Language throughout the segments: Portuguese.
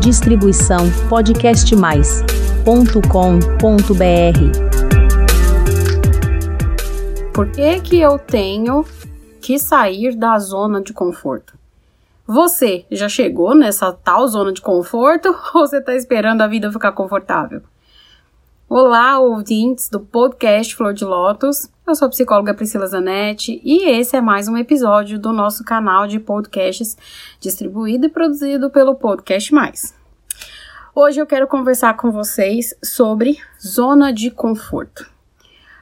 Distribuição podcastmais.com.br. Por que que eu tenho que sair da zona de conforto? Você já chegou nessa tal zona de conforto ou você está esperando a vida ficar confortável? Olá, ouvintes do podcast Flor de Lótus. Eu sou a psicóloga Priscila Zanetti e esse é mais um episódio do nosso canal de podcasts distribuído e produzido pelo Podcast Mais. Hoje eu quero conversar com vocês sobre zona de conforto.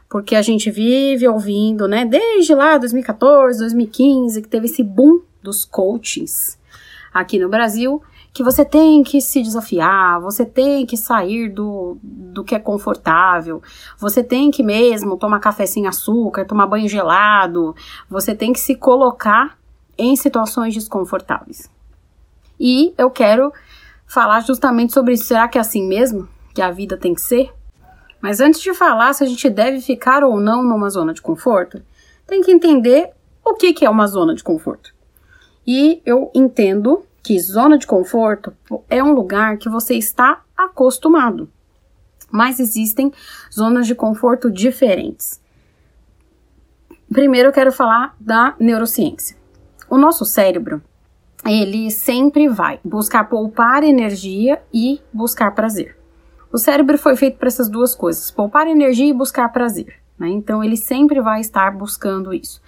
Porque a gente vive ouvindo, né, desde lá 2014, 2015, que teve esse boom dos coachings aqui no Brasil que você tem que se desafiar, você tem que sair do, do que é confortável, você tem que mesmo tomar café sem açúcar, tomar banho gelado, você tem que se colocar em situações desconfortáveis. E eu quero falar justamente sobre isso. Será que é assim mesmo que a vida tem que ser? Mas antes de falar se a gente deve ficar ou não numa zona de conforto, tem que entender o que, que é uma zona de conforto. E eu entendo que zona de conforto é um lugar que você está acostumado. Mas existem zonas de conforto diferentes. Primeiro eu quero falar da neurociência. O nosso cérebro, ele sempre vai buscar poupar energia e buscar prazer. O cérebro foi feito para essas duas coisas, poupar energia e buscar prazer. Né? Então ele sempre vai estar buscando isso.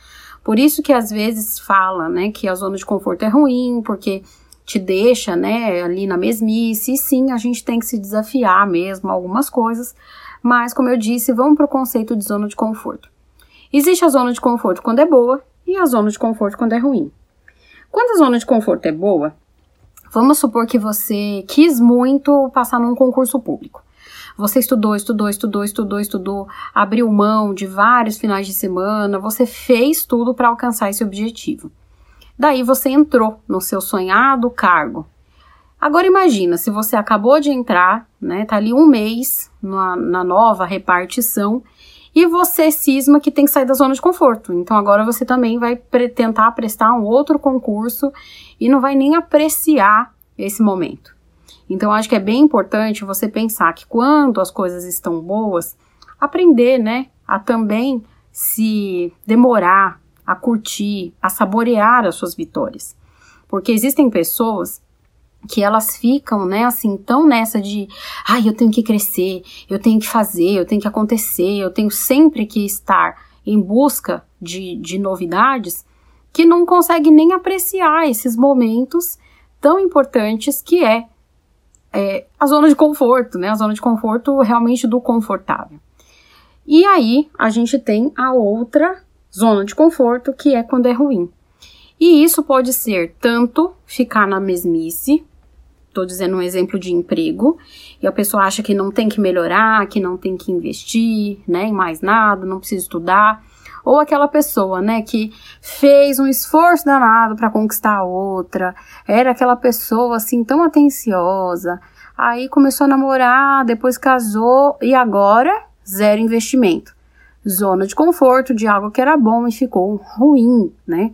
Por isso que às vezes fala, né, que a zona de conforto é ruim, porque te deixa, né, ali na mesmice. E sim, a gente tem que se desafiar mesmo algumas coisas, mas como eu disse, vamos para o conceito de zona de conforto. Existe a zona de conforto quando é boa e a zona de conforto quando é ruim. Quando a zona de conforto é boa, vamos supor que você quis muito passar num concurso público. Você estudou, estudou, estudou, estudou, estudou, abriu mão de vários finais de semana, você fez tudo para alcançar esse objetivo. Daí você entrou no seu sonhado cargo. Agora imagina, se você acabou de entrar, né, tá ali um mês na, na nova repartição e você cisma que tem que sair da zona de conforto. Então agora você também vai pre tentar prestar um outro concurso e não vai nem apreciar esse momento. Então acho que é bem importante você pensar que quando as coisas estão boas, aprender, né, a também se demorar a curtir, a saborear as suas vitórias. Porque existem pessoas que elas ficam, né, assim, tão nessa de, ai, eu tenho que crescer, eu tenho que fazer, eu tenho que acontecer, eu tenho sempre que estar em busca de, de novidades, que não consegue nem apreciar esses momentos tão importantes que é, é a zona de conforto, né, a zona de conforto realmente do confortável. E aí a gente tem a outra zona de conforto, que é quando é ruim. E isso pode ser tanto ficar na mesmice, estou dizendo um exemplo de emprego, e a pessoa acha que não tem que melhorar, que não tem que investir, né, em mais nada, não precisa estudar, ou aquela pessoa, né, que fez um esforço danado para conquistar a outra, era aquela pessoa assim tão atenciosa, aí começou a namorar, depois casou e agora zero investimento zona de conforto de algo que era bom e ficou ruim, né?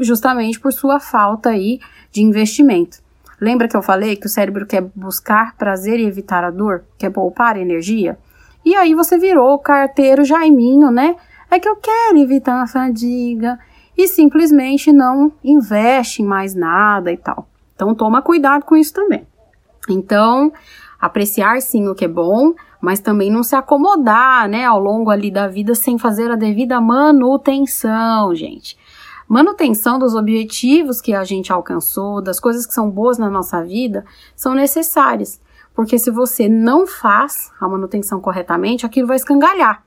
Justamente por sua falta aí de investimento. Lembra que eu falei que o cérebro quer buscar prazer e evitar a dor, quer poupar energia? E aí você virou o carteiro Jaiminho, né? É que eu quero evitar a fadiga e simplesmente não investe em mais nada e tal. Então toma cuidado com isso também. Então, apreciar sim o que é bom, mas também não se acomodar, né, ao longo ali da vida sem fazer a devida manutenção, gente. Manutenção dos objetivos que a gente alcançou, das coisas que são boas na nossa vida, são necessárias, porque se você não faz a manutenção corretamente, aquilo vai escangalhar.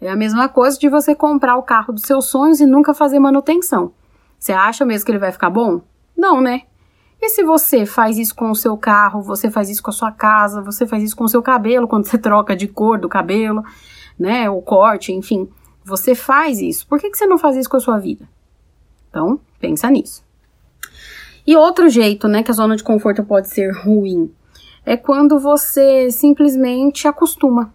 É a mesma coisa de você comprar o carro dos seus sonhos e nunca fazer manutenção. Você acha mesmo que ele vai ficar bom? Não, né? E se você faz isso com o seu carro, você faz isso com a sua casa, você faz isso com o seu cabelo, quando você troca de cor do cabelo, né, o corte, enfim, você faz isso. Por que, que você não faz isso com a sua vida? Então, pensa nisso. E outro jeito, né, que a zona de conforto pode ser ruim, é quando você simplesmente acostuma.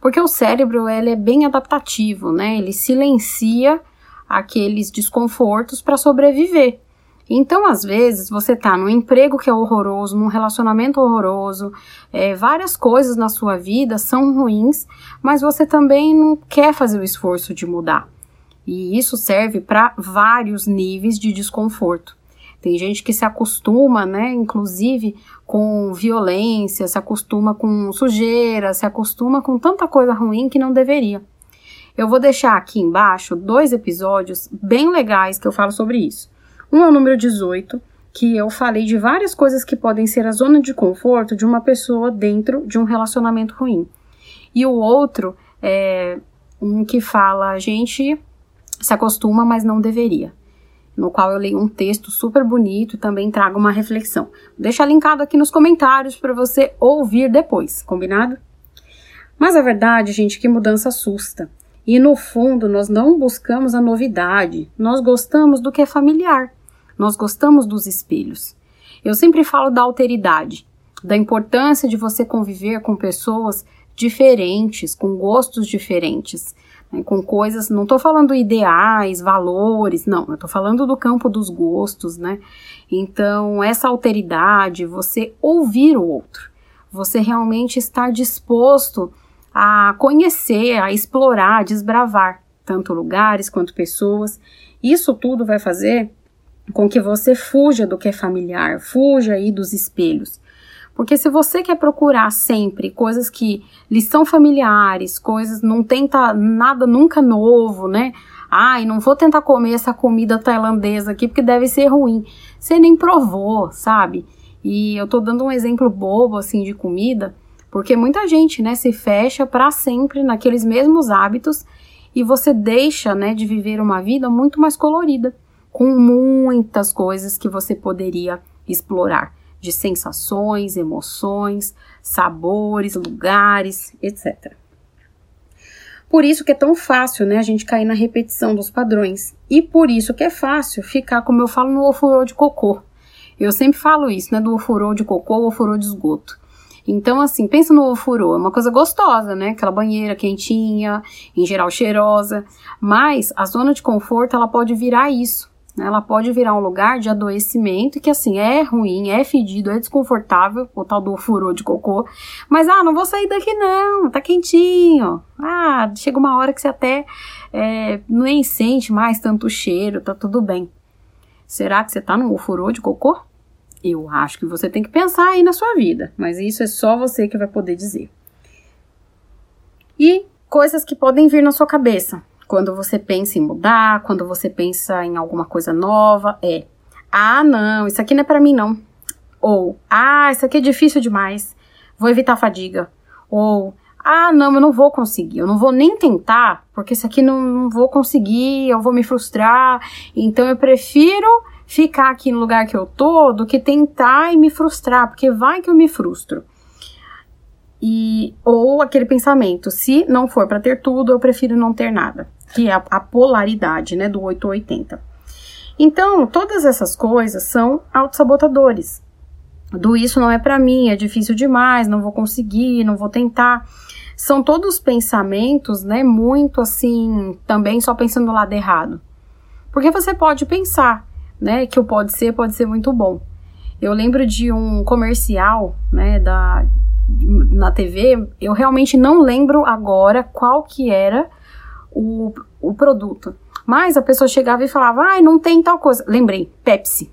Porque o cérebro, ele é bem adaptativo, né? Ele silencia aqueles desconfortos para sobreviver. Então, às vezes, você tá num emprego que é horroroso, num relacionamento horroroso, é, várias coisas na sua vida são ruins, mas você também não quer fazer o esforço de mudar. E isso serve para vários níveis de desconforto. Tem gente que se acostuma, né, inclusive com violência, se acostuma com sujeira, se acostuma com tanta coisa ruim que não deveria. Eu vou deixar aqui embaixo dois episódios bem legais que eu falo sobre isso. Um é o número 18, que eu falei de várias coisas que podem ser a zona de conforto de uma pessoa dentro de um relacionamento ruim. E o outro é um que fala a gente se acostuma, mas não deveria. No qual eu leio um texto super bonito e também trago uma reflexão. Deixa linkado aqui nos comentários para você ouvir depois, combinado? Mas a verdade, gente, é que mudança assusta. E no fundo, nós não buscamos a novidade, nós gostamos do que é familiar. Nós gostamos dos espelhos. Eu sempre falo da alteridade, da importância de você conviver com pessoas diferentes, com gostos diferentes, né, com coisas. Não estou falando ideais, valores, não, estou falando do campo dos gostos, né? Então, essa alteridade, você ouvir o outro, você realmente estar disposto a conhecer, a explorar, a desbravar tanto lugares quanto pessoas. Isso tudo vai fazer com que você fuja do que é familiar, fuja aí dos espelhos. Porque se você quer procurar sempre coisas que lhe são familiares, coisas, não tenta nada nunca novo, né? Ai, não vou tentar comer essa comida tailandesa aqui porque deve ser ruim. Você nem provou, sabe? E eu tô dando um exemplo bobo assim de comida, porque muita gente, né, se fecha para sempre naqueles mesmos hábitos e você deixa, né, de viver uma vida muito mais colorida com muitas coisas que você poderia explorar, de sensações, emoções, sabores, lugares, etc. Por isso que é tão fácil, né, a gente cair na repetição dos padrões. E por isso que é fácil ficar, como eu falo, no ofurô de cocô. Eu sempre falo isso, né, do ofurô de cocô ofurô de esgoto. Então, assim, pensa no ofurô, é uma coisa gostosa, né? Aquela banheira quentinha, em geral cheirosa. Mas a zona de conforto, ela pode virar isso. Ela pode virar um lugar de adoecimento que, assim, é ruim, é fedido, é desconfortável, o tal do furor de cocô. Mas, ah, não vou sair daqui não, tá quentinho. Ah, chega uma hora que você até é, nem sente mais tanto cheiro, tá tudo bem. Será que você tá num furor de cocô? Eu acho que você tem que pensar aí na sua vida, mas isso é só você que vai poder dizer. E coisas que podem vir na sua cabeça quando você pensa em mudar, quando você pensa em alguma coisa nova, é: ah, não, isso aqui não é para mim não. Ou: ah, isso aqui é difícil demais, vou evitar a fadiga. Ou: ah, não, eu não vou conseguir, eu não vou nem tentar, porque isso aqui não, não vou conseguir, eu vou me frustrar, então eu prefiro ficar aqui no lugar que eu tô do que tentar e me frustrar, porque vai que eu me frustro. E ou aquele pensamento, se não for para ter tudo, eu prefiro não ter nada que é a, polaridade, né, do 880. Então, todas essas coisas são autossabotadores. Do isso não é para mim, é difícil demais, não vou conseguir, não vou tentar. São todos pensamentos, né, muito assim, também só pensando do lado errado. Porque você pode pensar, né, que o pode ser pode ser muito bom. Eu lembro de um comercial, né, da na TV, eu realmente não lembro agora qual que era o, o produto. Mas a pessoa chegava e falava, ai, não tem tal coisa. Lembrei, Pepsi.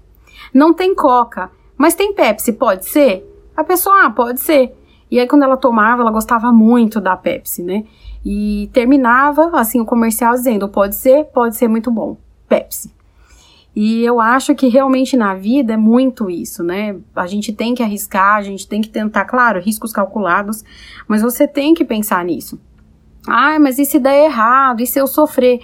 Não tem Coca, mas tem Pepsi, pode ser? A pessoa, ah, pode ser. E aí quando ela tomava, ela gostava muito da Pepsi, né? E terminava, assim, o comercial dizendo, pode ser, pode ser muito bom. Pepsi. E eu acho que realmente na vida é muito isso, né? A gente tem que arriscar, a gente tem que tentar, claro, riscos calculados, mas você tem que pensar nisso. Ah, mas e se der errado? E se eu sofrer?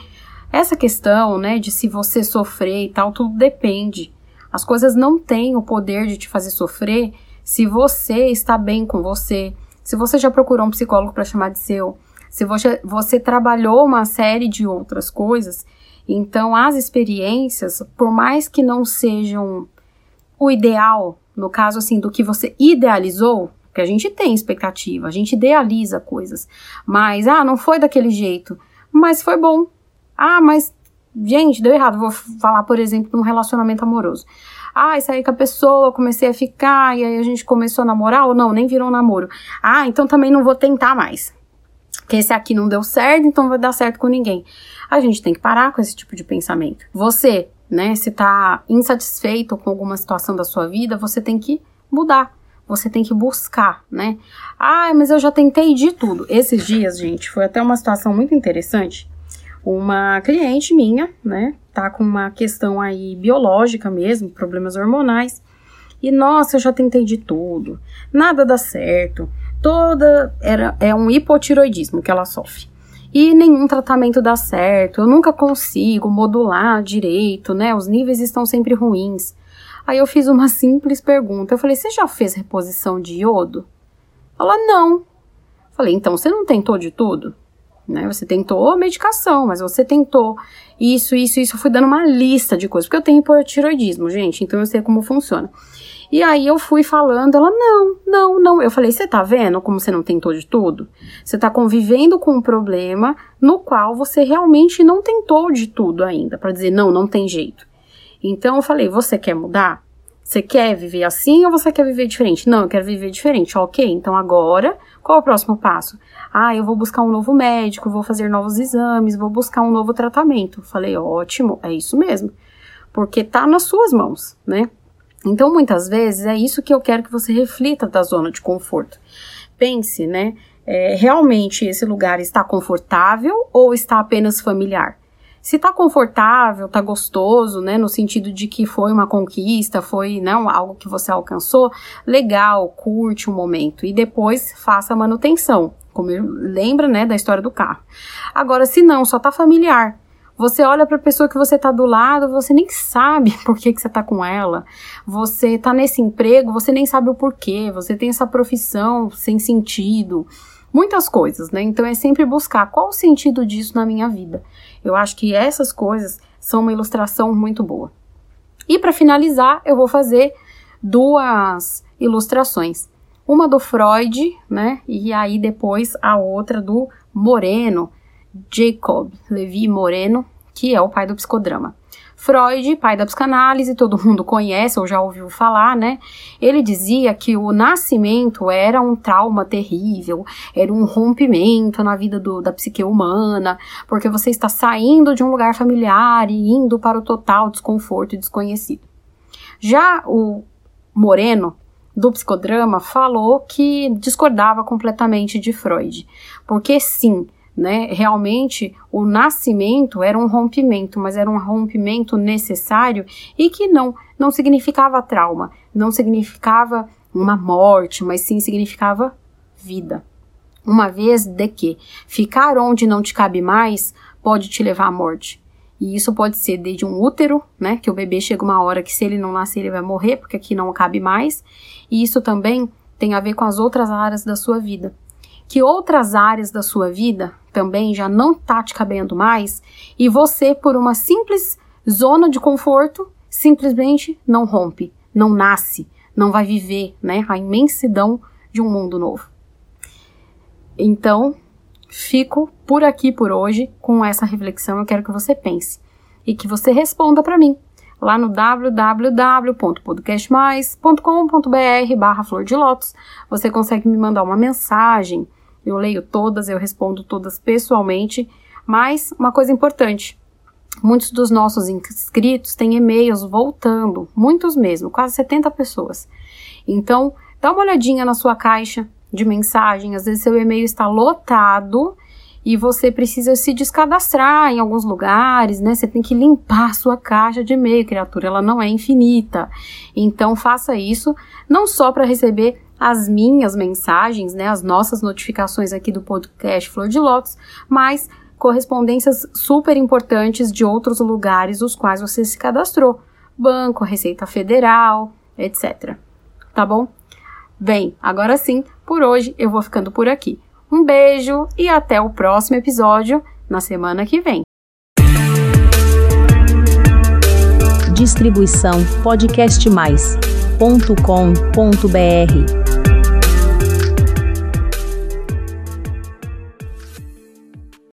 Essa questão, né, de se você sofrer e tal, tudo depende. As coisas não têm o poder de te fazer sofrer se você está bem com você, se você já procurou um psicólogo para chamar de seu, se você, você trabalhou uma série de outras coisas. Então, as experiências, por mais que não sejam o ideal, no caso assim, do que você idealizou, porque a gente tem expectativa, a gente idealiza coisas. Mas, ah, não foi daquele jeito. Mas foi bom. Ah, mas Gente, deu errado. Vou falar, por exemplo, de um relacionamento amoroso. Ah, saí com a pessoa, comecei a ficar, e aí a gente começou a namorar, ou não, nem virou um namoro. Ah, então também não vou tentar mais. Porque esse aqui não deu certo, então não vai dar certo com ninguém. A gente tem que parar com esse tipo de pensamento. Você, né, se tá insatisfeito com alguma situação da sua vida, você tem que mudar. Você tem que buscar, né? Ah, mas eu já tentei de tudo. Esses dias, gente, foi até uma situação muito interessante. Uma cliente minha, né, tá com uma questão aí biológica mesmo, problemas hormonais. E nossa, eu já tentei de tudo. Nada dá certo. Toda era é um hipotiroidismo que ela sofre. E nenhum tratamento dá certo. Eu nunca consigo modular direito, né? Os níveis estão sempre ruins. Aí eu fiz uma simples pergunta. Eu falei: "Você já fez reposição de iodo?" Ela: "Não." Falei: "Então você não tentou de tudo?" Né? Você tentou medicação, mas você tentou isso, isso, isso. Eu fui dando uma lista de coisas, porque eu tenho hipotiroidismo, gente, então eu sei como funciona. E aí eu fui falando, ela, não, não, não. Eu falei, você tá vendo como você não tentou de tudo? Você tá convivendo com um problema no qual você realmente não tentou de tudo ainda, para dizer, não, não tem jeito. Então eu falei, você quer mudar? Você quer viver assim ou você quer viver diferente? Não, eu quero viver diferente. Ok, então agora, qual é o próximo passo? Ah, eu vou buscar um novo médico, vou fazer novos exames, vou buscar um novo tratamento. Falei, ótimo, é isso mesmo. Porque tá nas suas mãos, né? Então, muitas vezes, é isso que eu quero que você reflita da zona de conforto. Pense, né? É, realmente esse lugar está confortável ou está apenas familiar? Se tá confortável, tá gostoso, né, no sentido de que foi uma conquista, foi, não, né, algo que você alcançou, legal, curte o um momento e depois faça a manutenção, como lembra, né, da história do carro. Agora, se não, só tá familiar, você olha para a pessoa que você tá do lado, você nem sabe por que, que você tá com ela. Você tá nesse emprego, você nem sabe o porquê. Você tem essa profissão sem sentido muitas coisas, né? Então é sempre buscar qual o sentido disso na minha vida. Eu acho que essas coisas são uma ilustração muito boa. E para finalizar, eu vou fazer duas ilustrações. Uma do Freud, né? E aí depois a outra do Moreno, Jacob Levi Moreno, que é o pai do psicodrama. Freud, pai da psicanálise, todo mundo conhece ou já ouviu falar, né? Ele dizia que o nascimento era um trauma terrível, era um rompimento na vida do, da psique humana, porque você está saindo de um lugar familiar e indo para o total desconforto e desconhecido. Já o Moreno, do psicodrama, falou que discordava completamente de Freud, porque sim, né? Realmente o nascimento era um rompimento, mas era um rompimento necessário e que não não significava trauma, não significava uma morte, mas sim significava vida. Uma vez de que ficar onde não te cabe mais pode te levar à morte. E isso pode ser desde um útero, né, que o bebê chega uma hora que se ele não nascer ele vai morrer, porque aqui não cabe mais. E isso também tem a ver com as outras áreas da sua vida que outras áreas da sua vida também já não tá te cabendo mais e você, por uma simples zona de conforto, simplesmente não rompe, não nasce, não vai viver, né, a imensidão de um mundo novo. Então, fico por aqui por hoje com essa reflexão. Eu quero que você pense e que você responda para mim lá no www.podcastmais.com.br barra flor de lótus. Você consegue me mandar uma mensagem, eu leio todas, eu respondo todas pessoalmente, mas uma coisa importante, muitos dos nossos inscritos têm e-mails voltando, muitos mesmo, quase 70 pessoas. Então, dá uma olhadinha na sua caixa de mensagem, às vezes seu e-mail está lotado e você precisa se descadastrar em alguns lugares, né? Você tem que limpar a sua caixa de e-mail, criatura, ela não é infinita. Então faça isso não só para receber as minhas mensagens, né, as nossas notificações aqui do podcast Flor de Lótus, mas correspondências super importantes de outros lugares os quais você se cadastrou, banco, Receita Federal, etc. Tá bom? Bem, agora sim, por hoje eu vou ficando por aqui. Um beijo e até o próximo episódio na semana que vem. Distribuição podcastmais.com.br